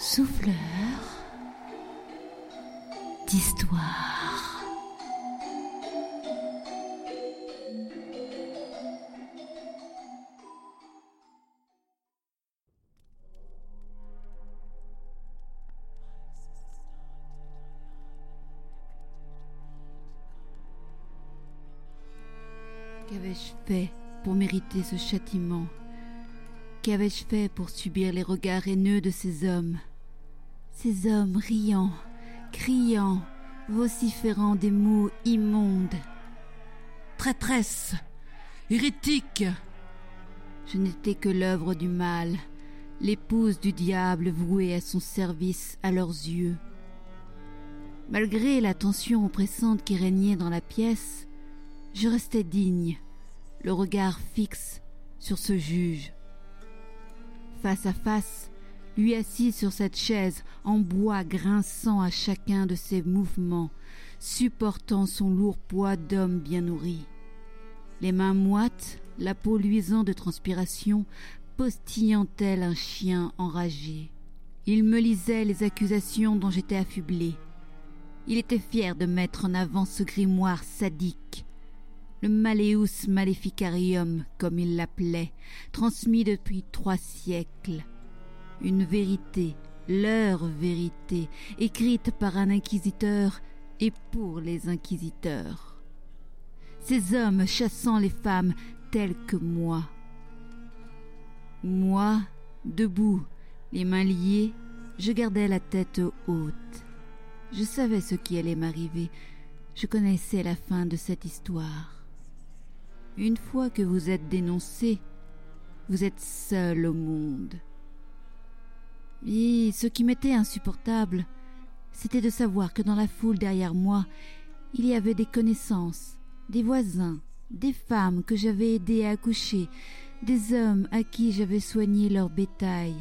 souffleur d'histoire. Qu'avais-je fait pour mériter ce châtiment? Qu'avais-je fait pour subir les regards haineux de ces hommes? Ces hommes riant, criant, vociférant des mots immondes. Traîtresse Hérétique Je n'étais que l'œuvre du mal, l'épouse du diable vouée à son service à leurs yeux. Malgré la tension oppressante qui régnait dans la pièce, je restais digne, le regard fixe sur ce juge. Face à face, lui assis sur cette chaise en bois grinçant à chacun de ses mouvements, supportant son lourd poids d'homme bien nourri. Les mains moites, la peau luisante de transpiration, postillant tel un chien enragé. Il me lisait les accusations dont j'étais affublé. Il était fier de mettre en avant ce grimoire sadique, le Maleus Maleficarium, comme il l'appelait, transmis depuis trois siècles. Une vérité, leur vérité, écrite par un inquisiteur et pour les inquisiteurs. Ces hommes chassant les femmes telles que moi. Moi, debout, les mains liées, je gardais la tête haute. Je savais ce qui allait m'arriver. Je connaissais la fin de cette histoire. Une fois que vous êtes dénoncé, vous êtes seul au monde. Et ce qui m'était insupportable, c'était de savoir que dans la foule derrière moi, il y avait des connaissances, des voisins, des femmes que j'avais aidées à accoucher, des hommes à qui j'avais soigné leur bétail.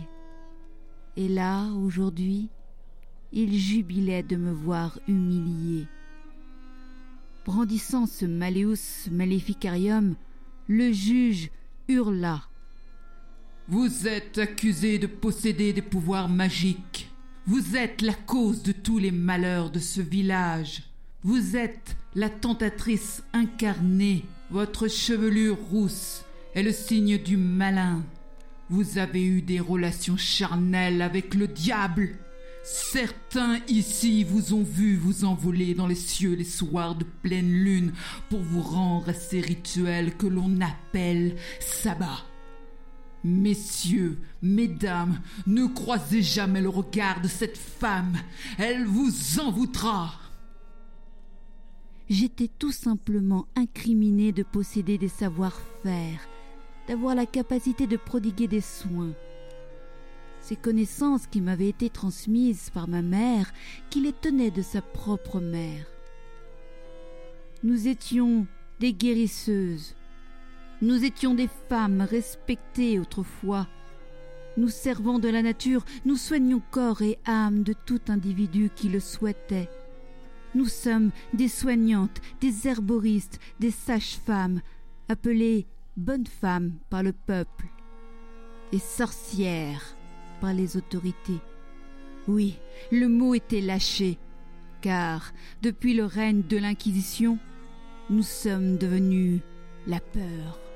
Et là, aujourd'hui, ils jubilaient de me voir humilié. Brandissant ce Maleus Maleficarium, le juge hurla. Vous êtes accusé de posséder des pouvoirs magiques. Vous êtes la cause de tous les malheurs de ce village. Vous êtes la tentatrice incarnée. Votre chevelure rousse est le signe du malin. Vous avez eu des relations charnelles avec le diable. Certains ici vous ont vu vous envoler dans les cieux les soirs de pleine lune pour vous rendre à ces rituels que l'on appelle sabbat. Messieurs, mesdames, ne croisez jamais le regard de cette femme, elle vous envoûtera. J'étais tout simplement incriminé de posséder des savoir-faire, d'avoir la capacité de prodiguer des soins ces connaissances qui m'avaient été transmises par ma mère, qui les tenait de sa propre mère. Nous étions des guérisseuses. Nous étions des femmes respectées autrefois. Nous servant de la nature, nous soignions corps et âme de tout individu qui le souhaitait. Nous sommes des soignantes, des herboristes, des sages-femmes, appelées bonnes femmes par le peuple, et sorcières par les autorités. Oui, le mot était lâché, car depuis le règne de l'Inquisition, nous sommes devenus la peur.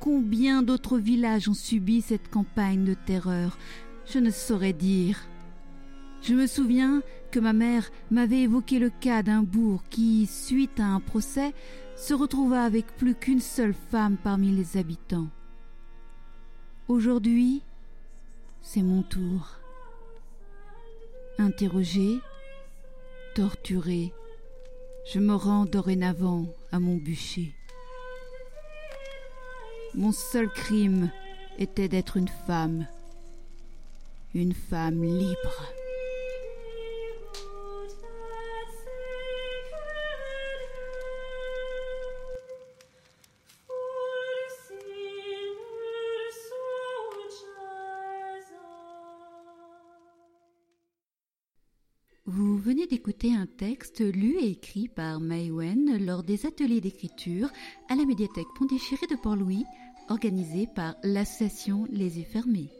Combien d'autres villages ont subi cette campagne de terreur Je ne saurais dire. Je me souviens que ma mère m'avait évoqué le cas d'un bourg qui, suite à un procès, se retrouva avec plus qu'une seule femme parmi les habitants. Aujourd'hui, c'est mon tour. Interrogé, torturé, je me rends dorénavant à mon bûcher. Mon seul crime était d'être une femme, une femme libre. Vous venez d'écouter un texte lu et écrit par Wen lors des ateliers d'écriture à la médiathèque Pont-Déchiré de Port-Louis, organisé par l'association Les Yeux Fermés.